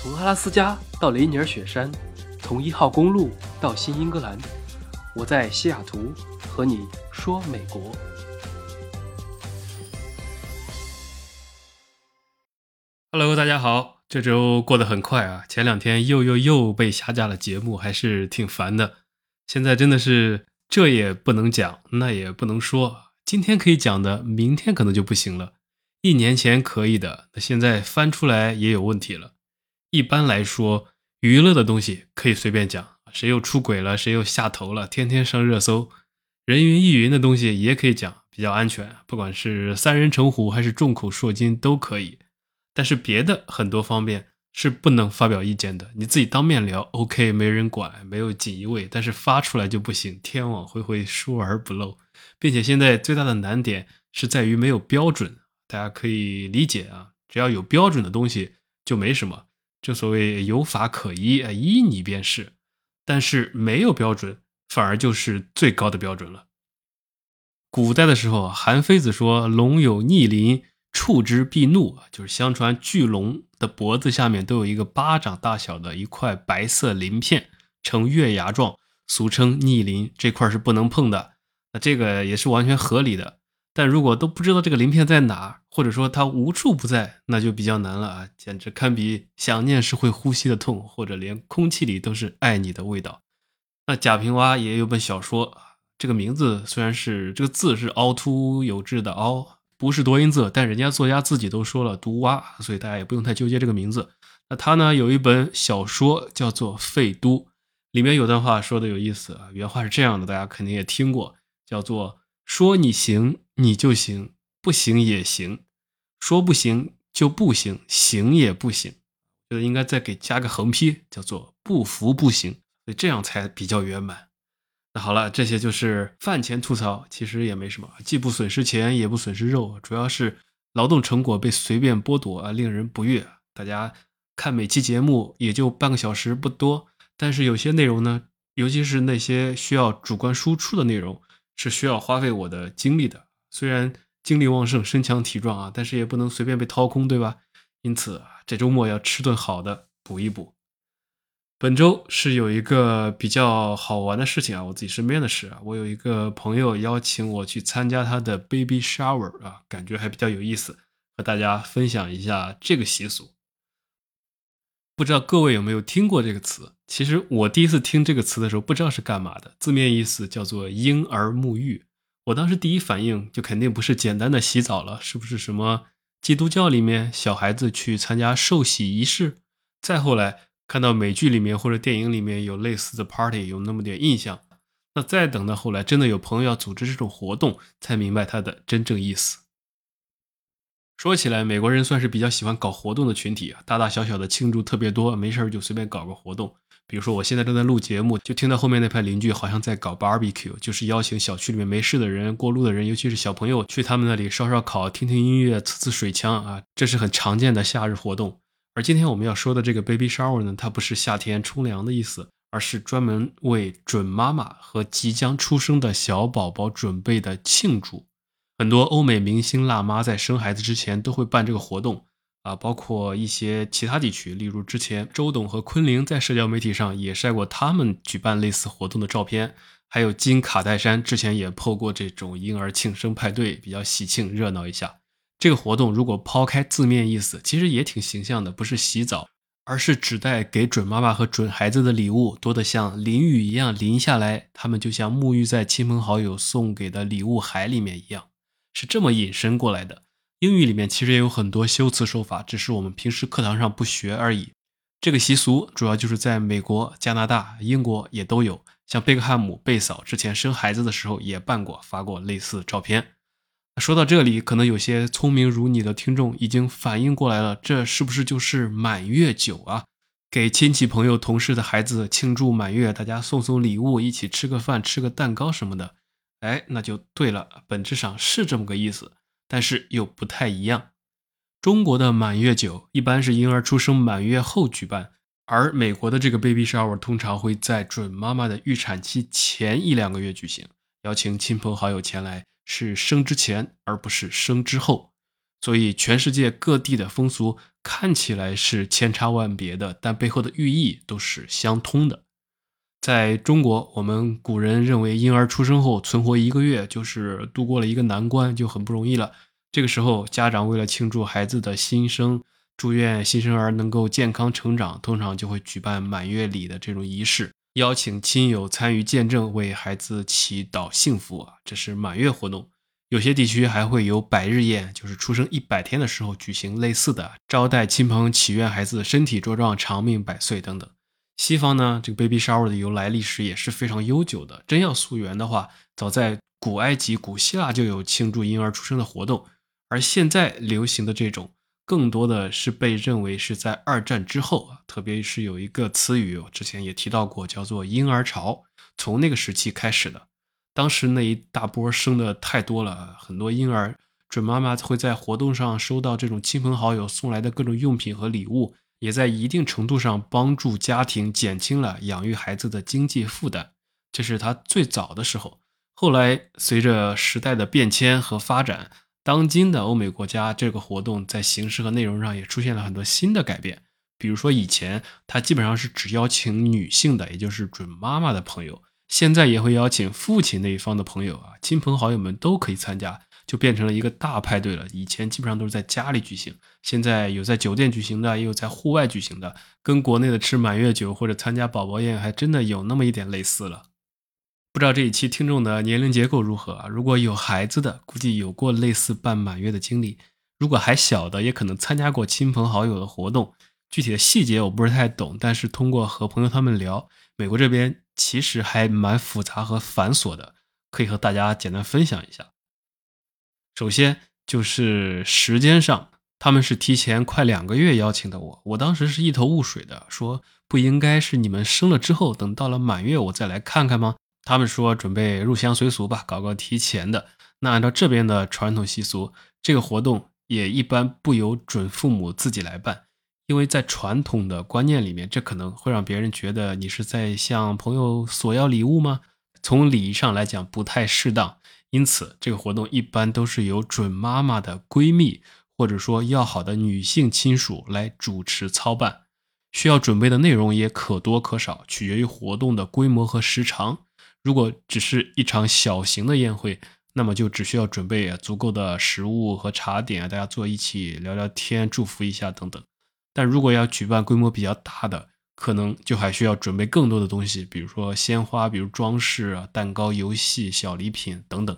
从阿拉斯加到雷尼尔雪山，从一号公路到新英格兰，我在西雅图和你说美国。Hello，大家好，这周过得很快啊！前两天又又又被下架了节目，还是挺烦的。现在真的是这也不能讲，那也不能说。今天可以讲的，明天可能就不行了。一年前可以的，那现在翻出来也有问题了。一般来说，娱乐的东西可以随便讲，谁又出轨了，谁又下头了，天天上热搜。人云亦云的东西也可以讲，比较安全，不管是三人成虎还是众口铄金都可以。但是别的很多方面是不能发表意见的。你自己当面聊，OK，没人管，没有锦衣卫，但是发出来就不行，天网恢恢，疏而不漏。并且现在最大的难点是在于没有标准，大家可以理解啊。只要有标准的东西就没什么。正所谓有法可依，依你便是。但是没有标准，反而就是最高的标准了。古代的时候，韩非子说：“龙有逆鳞。”触之必怒，就是相传巨龙的脖子下面都有一个巴掌大小的一块白色鳞片，呈月牙状，俗称逆鳞，这块是不能碰的。那这个也是完全合理的。但如果都不知道这个鳞片在哪，或者说它无处不在，那就比较难了啊，简直堪比想念时会呼吸的痛，或者连空气里都是爱你的味道。那贾平凹也有本小说，这个名字虽然是这个字是凹凸有致的凹。不是多音字，但人家作家自己都说了读蛙，所以大家也不用太纠结这个名字。那他呢有一本小说叫做《废都》，里面有段话说的有意思啊。原话是这样的，大家肯定也听过，叫做“说你行你就行，不行也行；说不行就不行，行也不行。”觉得应该再给加个横批，叫做“不服不行”，所以这样才比较圆满。那好了，这些就是饭前吐槽，其实也没什么，既不损失钱，也不损失肉，主要是劳动成果被随便剥夺啊，令人不悦。大家看每期节目也就半个小时，不多，但是有些内容呢，尤其是那些需要主观输出的内容，是需要花费我的精力的。虽然精力旺盛，身强体壮啊，但是也不能随便被掏空，对吧？因此这周末要吃顿好的，补一补。本周是有一个比较好玩的事情啊，我自己身边的事啊，我有一个朋友邀请我去参加他的 baby shower 啊，感觉还比较有意思，和大家分享一下这个习俗。不知道各位有没有听过这个词？其实我第一次听这个词的时候，不知道是干嘛的，字面意思叫做婴儿沐浴。我当时第一反应就肯定不是简单的洗澡了，是不是什么基督教里面小孩子去参加受洗仪式？再后来。看到美剧里面或者电影里面有类似的 party，有那么点印象。那再等到后来，真的有朋友要组织这种活动，才明白它的真正意思。说起来，美国人算是比较喜欢搞活动的群体啊，大大小小的庆祝特别多，没事儿就随便搞个活动。比如说，我现在正在录节目，就听到后面那排邻居好像在搞 barbecue，就是邀请小区里面没事的人、过路的人，尤其是小朋友去他们那里烧烧烤、听听音乐、呲呲水枪啊，这是很常见的夏日活动。而今天我们要说的这个 baby shower 呢，它不是夏天冲凉的意思，而是专门为准妈妈和即将出生的小宝宝准备的庆祝。很多欧美明星辣妈在生孩子之前都会办这个活动啊，包括一些其他地区，例如之前周董和昆凌在社交媒体上也晒过他们举办类似活动的照片，还有金卡戴珊之前也破过这种婴儿庆生派对，比较喜庆热闹一下。这个活动如果抛开字面意思，其实也挺形象的，不是洗澡，而是指代给准妈妈和准孩子的礼物多得像淋雨一样淋下来，他们就像沐浴在亲朋好友送给的礼物海里面一样，是这么引申过来的。英语里面其实也有很多修辞手法，只是我们平时课堂上不学而已。这个习俗主要就是在美国、加拿大、英国也都有，像贝克汉姆贝嫂之前生孩子的时候也办过，发过类似照片。说到这里，可能有些聪明如你的听众已经反应过来了，这是不是就是满月酒啊？给亲戚朋友、同事的孩子庆祝满月，大家送送礼物，一起吃个饭、吃个蛋糕什么的。哎，那就对了，本质上是这么个意思，但是又不太一样。中国的满月酒一般是婴儿出生满月后举办，而美国的这个 baby shower 通常会在准妈妈的预产期前一两个月举行，邀请亲朋好友前来。是生之前，而不是生之后。所以全世界各地的风俗看起来是千差万别的，但背后的寓意都是相通的。在中国，我们古人认为婴儿出生后存活一个月就是度过了一个难关，就很不容易了。这个时候，家长为了庆祝孩子的新生，祝愿新生儿能够健康成长，通常就会举办满月礼的这种仪式，邀请亲友参与见证，为孩子祈祷幸福啊，这是满月活动。有些地区还会有百日宴，就是出生一百天的时候举行类似的，招待亲朋，祈愿孩子身体茁壮、长命百岁等等。西方呢，这个 baby shower 的由来历史也是非常悠久的。真要溯源的话，早在古埃及、古希腊就有庆祝婴儿出生的活动。而现在流行的这种，更多的是被认为是在二战之后啊，特别是有一个词语，我之前也提到过，叫做婴儿潮，从那个时期开始的。当时那一大波生的太多了，很多婴儿准妈妈会在活动上收到这种亲朋好友送来的各种用品和礼物。也在一定程度上帮助家庭减轻了养育孩子的经济负担，这是他最早的时候。后来随着时代的变迁和发展，当今的欧美国家这个活动在形式和内容上也出现了很多新的改变。比如说以前他基本上是只邀请女性的，也就是准妈妈的朋友，现在也会邀请父亲那一方的朋友啊，亲朋好友们都可以参加。就变成了一个大派对了。以前基本上都是在家里举行，现在有在酒店举行的，也有在户外举行的，跟国内的吃满月酒或者参加宝宝宴还真的有那么一点类似了。不知道这一期听众的年龄结构如何啊？如果有孩子的，估计有过类似办满月的经历；如果还小的，也可能参加过亲朋好友的活动。具体的细节我不是太懂，但是通过和朋友他们聊，美国这边其实还蛮复杂和繁琐的，可以和大家简单分享一下。首先就是时间上，他们是提前快两个月邀请的我，我当时是一头雾水的，说不应该是你们生了之后，等到了满月我再来看看吗？他们说准备入乡随俗吧，搞个提前的。那按照这边的传统习俗，这个活动也一般不由准父母自己来办，因为在传统的观念里面，这可能会让别人觉得你是在向朋友索要礼物吗？从礼仪上来讲，不太适当。因此，这个活动一般都是由准妈妈的闺蜜或者说要好的女性亲属来主持操办，需要准备的内容也可多可少，取决于活动的规模和时长。如果只是一场小型的宴会，那么就只需要准备足够的食物和茶点，大家坐一起聊聊天、祝福一下等等。但如果要举办规模比较大的，可能就还需要准备更多的东西，比如说鲜花，比如装饰啊、蛋糕、游戏、小礼品等等。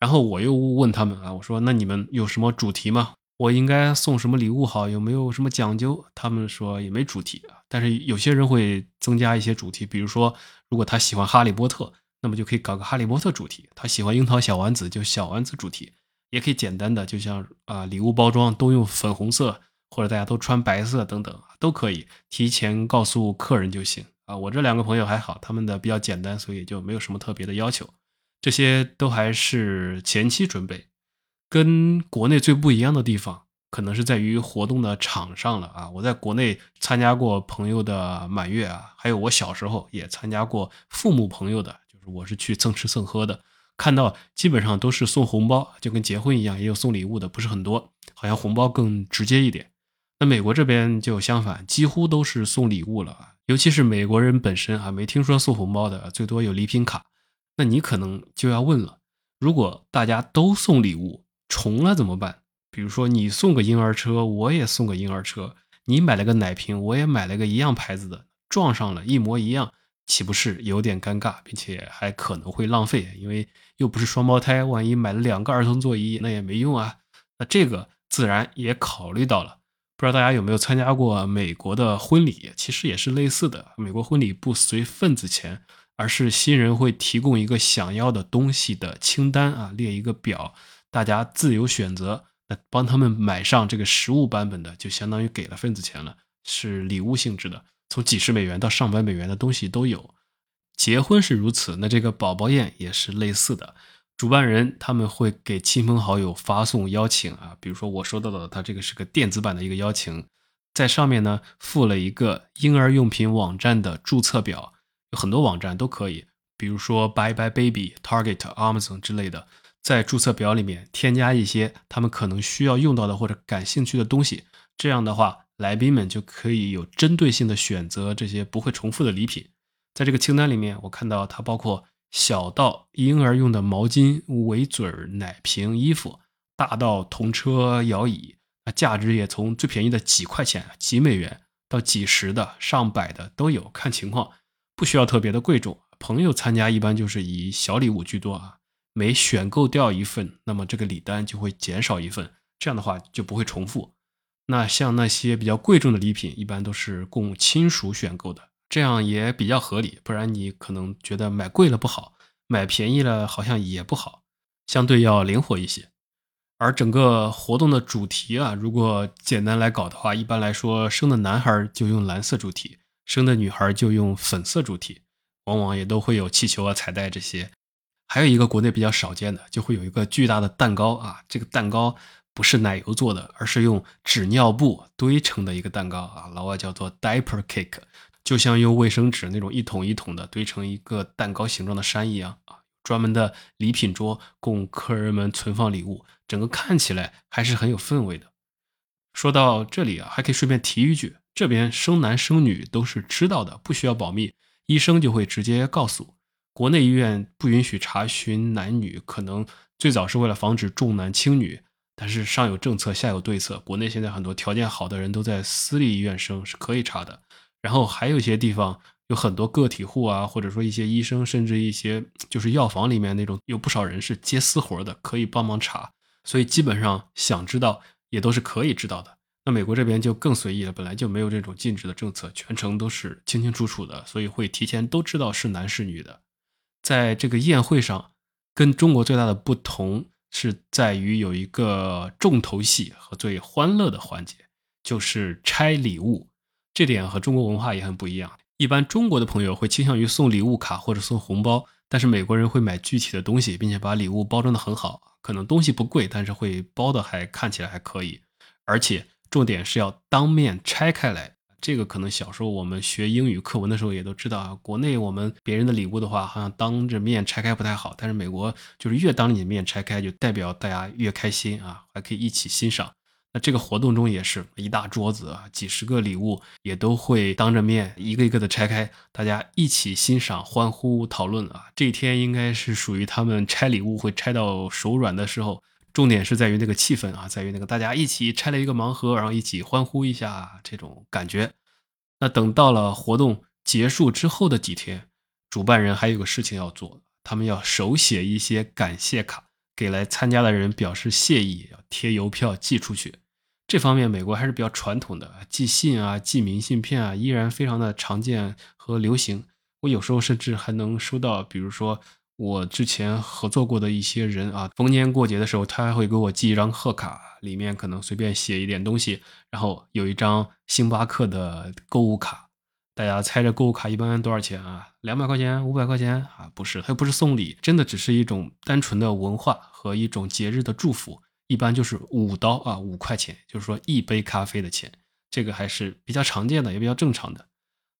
然后我又问他们啊，我说那你们有什么主题吗？我应该送什么礼物好？有没有什么讲究？他们说也没主题啊，但是有些人会增加一些主题，比如说如果他喜欢哈利波特，那么就可以搞个哈利波特主题；他喜欢樱桃小丸子，就小丸子主题。也可以简单的，就像啊礼物包装都用粉红色。或者大家都穿白色等等都可以提前告诉客人就行啊。我这两个朋友还好，他们的比较简单，所以就没有什么特别的要求。这些都还是前期准备，跟国内最不一样的地方，可能是在于活动的场上了啊。我在国内参加过朋友的满月啊，还有我小时候也参加过父母朋友的，就是我是去蹭吃蹭喝的，看到基本上都是送红包，就跟结婚一样，也有送礼物的，不是很多，好像红包更直接一点。那美国这边就相反，几乎都是送礼物了，尤其是美国人本身啊，没听说送红包的，最多有礼品卡。那你可能就要问了，如果大家都送礼物，重了怎么办？比如说你送个婴儿车，我也送个婴儿车；你买了个奶瓶，我也买了个一样牌子的，撞上了一模一样，岂不是有点尴尬，并且还可能会浪费？因为又不是双胞胎，万一买了两个儿童座椅，那也没用啊。那这个自然也考虑到了。不知道大家有没有参加过美国的婚礼？其实也是类似的。美国婚礼不随份子钱，而是新人会提供一个想要的东西的清单啊，列一个表，大家自由选择。那帮他们买上这个实物版本的，就相当于给了份子钱了，是礼物性质的，从几十美元到上百美元的东西都有。结婚是如此，那这个宝宝宴也是类似的。主办人他们会给亲朋好友发送邀请啊，比如说我收到的，他这个是个电子版的一个邀请，在上面呢附了一个婴儿用品网站的注册表，有很多网站都可以，比如说 Bye Bye Baby、Target、Amazon 之类的，在注册表里面添加一些他们可能需要用到的或者感兴趣的东西。这样的话，来宾们就可以有针对性的选择这些不会重复的礼品。在这个清单里面，我看到它包括小到婴儿用的毛巾、围嘴、奶瓶、衣服，大到童车、摇椅，那价值也从最便宜的几块钱、几美元到几十的、上百的都有，看情况，不需要特别的贵重。朋友参加一般就是以小礼物居多啊，每选购掉一份，那么这个礼单就会减少一份，这样的话就不会重复。那像那些比较贵重的礼品，一般都是供亲属选购的。这样也比较合理，不然你可能觉得买贵了不好，买便宜了好像也不好，相对要灵活一些。而整个活动的主题啊，如果简单来搞的话，一般来说，生的男孩就用蓝色主题，生的女孩就用粉色主题，往往也都会有气球啊、彩带这些。还有一个国内比较少见的，就会有一个巨大的蛋糕啊，这个蛋糕不是奶油做的，而是用纸尿布堆成的一个蛋糕啊，老外叫做 diaper cake。就像用卫生纸那种一桶一桶的堆成一个蛋糕形状的山一样啊，专门的礼品桌供客人们存放礼物，整个看起来还是很有氛围的。说到这里啊，还可以顺便提一句，这边生男生女都是知道的，不需要保密，医生就会直接告诉。国内医院不允许查询男女，可能最早是为了防止重男轻女，但是上有政策下有对策，国内现在很多条件好的人都在私立医院生，是可以查的。然后还有一些地方有很多个体户啊，或者说一些医生，甚至一些就是药房里面那种有不少人是接私活的，可以帮忙查。所以基本上想知道也都是可以知道的。那美国这边就更随意了，本来就没有这种禁止的政策，全程都是清清楚楚的，所以会提前都知道是男是女的。在这个宴会上，跟中国最大的不同是在于有一个重头戏和最欢乐的环节，就是拆礼物。这点和中国文化也很不一样。一般中国的朋友会倾向于送礼物卡或者送红包，但是美国人会买具体的东西，并且把礼物包装的很好。可能东西不贵，但是会包的还看起来还可以。而且重点是要当面拆开来。这个可能小时候我们学英语课文的时候也都知道啊。国内我们别人的礼物的话，好像当着面拆开不太好，但是美国就是越当着你面拆开，就代表大家越开心啊，还可以一起欣赏。那这个活动中也是一大桌子啊，几十个礼物也都会当着面一个一个的拆开，大家一起欣赏、欢呼、讨论啊。这一天应该是属于他们拆礼物会拆到手软的时候，重点是在于那个气氛啊，在于那个大家一起拆了一个盲盒，然后一起欢呼一下这种感觉。那等到了活动结束之后的几天，主办人还有个事情要做，他们要手写一些感谢卡给来参加的人表示谢意，要贴邮票寄出去。这方面美国还是比较传统的，寄信啊、寄明信片啊，依然非常的常见和流行。我有时候甚至还能收到，比如说我之前合作过的一些人啊，逢年过节的时候，他还会给我寄一张贺卡，里面可能随便写一点东西，然后有一张星巴克的购物卡。大家猜这购物卡一般多少钱啊？两百块钱、五百块钱啊？不是，它又不是送礼，真的只是一种单纯的文化和一种节日的祝福。一般就是五刀啊，五块钱，就是说一杯咖啡的钱，这个还是比较常见的，也比较正常的。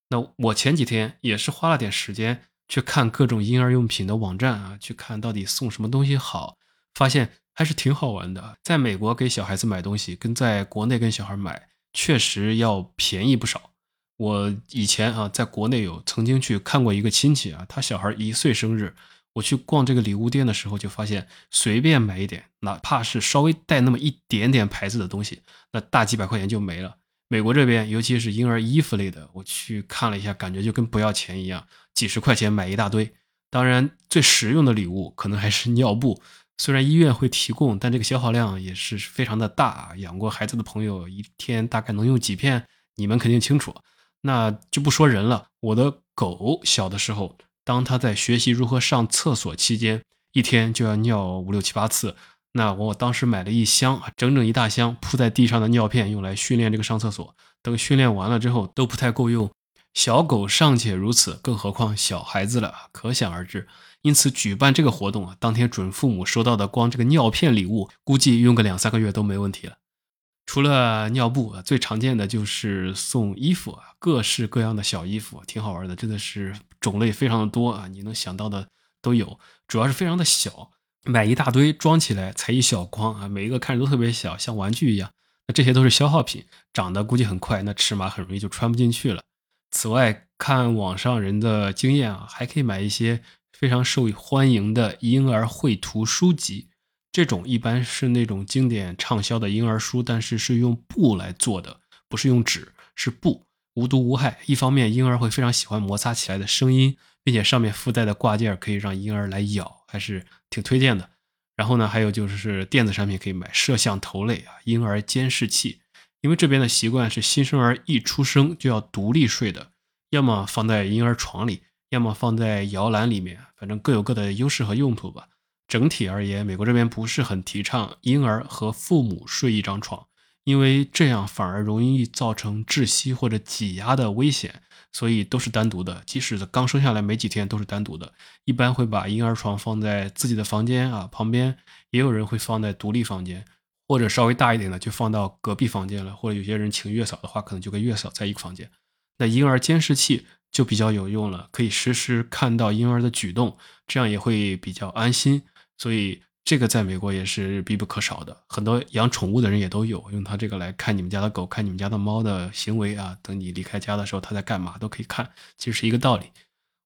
那我前几天也是花了点时间去看各种婴儿用品的网站啊，去看到底送什么东西好，发现还是挺好玩的。在美国给小孩子买东西，跟在国内跟小孩买确实要便宜不少。我以前啊，在国内有曾经去看过一个亲戚啊，他小孩一岁生日。我去逛这个礼物店的时候，就发现随便买一点，哪怕是稍微带那么一点点牌子的东西，那大几百块钱就没了。美国这边，尤其是婴儿衣服类的，我去看了一下，感觉就跟不要钱一样，几十块钱买一大堆。当然，最实用的礼物可能还是尿布，虽然医院会提供，但这个消耗量也是非常的大。养过孩子的朋友，一天大概能用几片，你们肯定清楚。那就不说人了，我的狗小的时候。当他在学习如何上厕所期间，一天就要尿五六七八次。那我当时买了一箱，整整一大箱铺在地上的尿片，用来训练这个上厕所。等训练完了之后，都不太够用。小狗尚且如此，更何况小孩子了，可想而知。因此，举办这个活动啊，当天准父母收到的光这个尿片礼物，估计用个两三个月都没问题了。除了尿布，最常见的就是送衣服啊，各式各样的小衣服，挺好玩的，真的是种类非常的多啊，你能想到的都有，主要是非常的小。买一大堆装起来才一小筐啊，每一个看着都特别小，像玩具一样。那这些都是消耗品，长得估计很快，那尺码很容易就穿不进去了。此外，看网上人的经验啊，还可以买一些非常受欢迎的婴儿绘图书籍。这种一般是那种经典畅销的婴儿书，但是是用布来做的，不是用纸，是布，无毒无害。一方面，婴儿会非常喜欢摩擦起来的声音，并且上面附带的挂件可以让婴儿来咬，还是挺推荐的。然后呢，还有就是电子产品可以买摄像头类啊，婴儿监视器，因为这边的习惯是新生儿一出生就要独立睡的，要么放在婴儿床里，要么放在摇篮里面，反正各有各的优势和用途吧。整体而言，美国这边不是很提倡婴儿和父母睡一张床，因为这样反而容易造成窒息或者挤压的危险，所以都是单独的。即使刚生下来没几天，都是单独的。一般会把婴儿床放在自己的房间啊旁边，也有人会放在独立房间，或者稍微大一点的就放到隔壁房间了，或者有些人请月嫂的话，可能就跟月嫂在一个房间。那婴儿监视器就比较有用了，可以实时看到婴儿的举动，这样也会比较安心。所以这个在美国也是必不可少的，很多养宠物的人也都有用它这个来看你们家的狗、看你们家的猫的行为啊。等你离开家的时候，它在干嘛都可以看，其实是一个道理。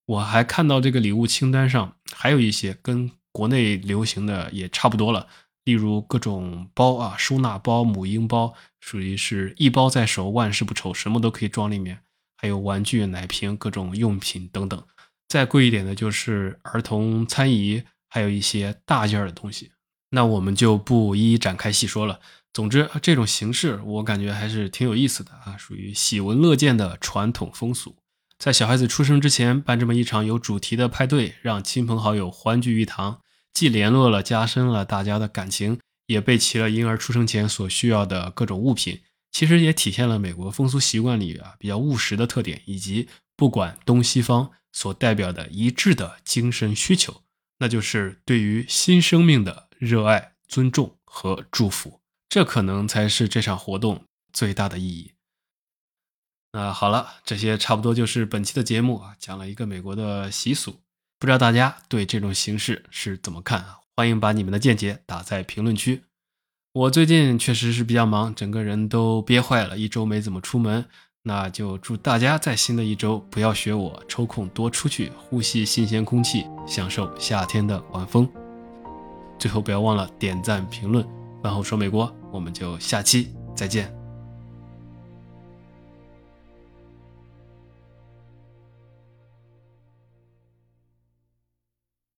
我还看到这个礼物清单上还有一些跟国内流行的也差不多了，例如各种包啊，收纳包、母婴包，属于是一包在手，万事不愁，什么都可以装里面。还有玩具、奶瓶、各种用品等等。再贵一点的就是儿童餐椅。还有一些大件儿的东西，那我们就不一一展开细说了。总之，这种形式我感觉还是挺有意思的啊，属于喜闻乐见的传统风俗。在小孩子出生之前办这么一场有主题的派对，让亲朋好友欢聚一堂，既联络了、加深了大家的感情，也备齐了婴儿出生前所需要的各种物品。其实也体现了美国风俗习惯里啊比较务实的特点，以及不管东西方所代表的一致的精神需求。那就是对于新生命的热爱、尊重和祝福，这可能才是这场活动最大的意义。那好了，这些差不多就是本期的节目啊，讲了一个美国的习俗，不知道大家对这种形式是怎么看啊？欢迎把你们的见解打在评论区。我最近确实是比较忙，整个人都憋坏了，一周没怎么出门。那就祝大家在新的一周不要学我，抽空多出去呼吸新鲜空气，享受夏天的晚风。最后不要忘了点赞评论，饭后说美国，我们就下期再见。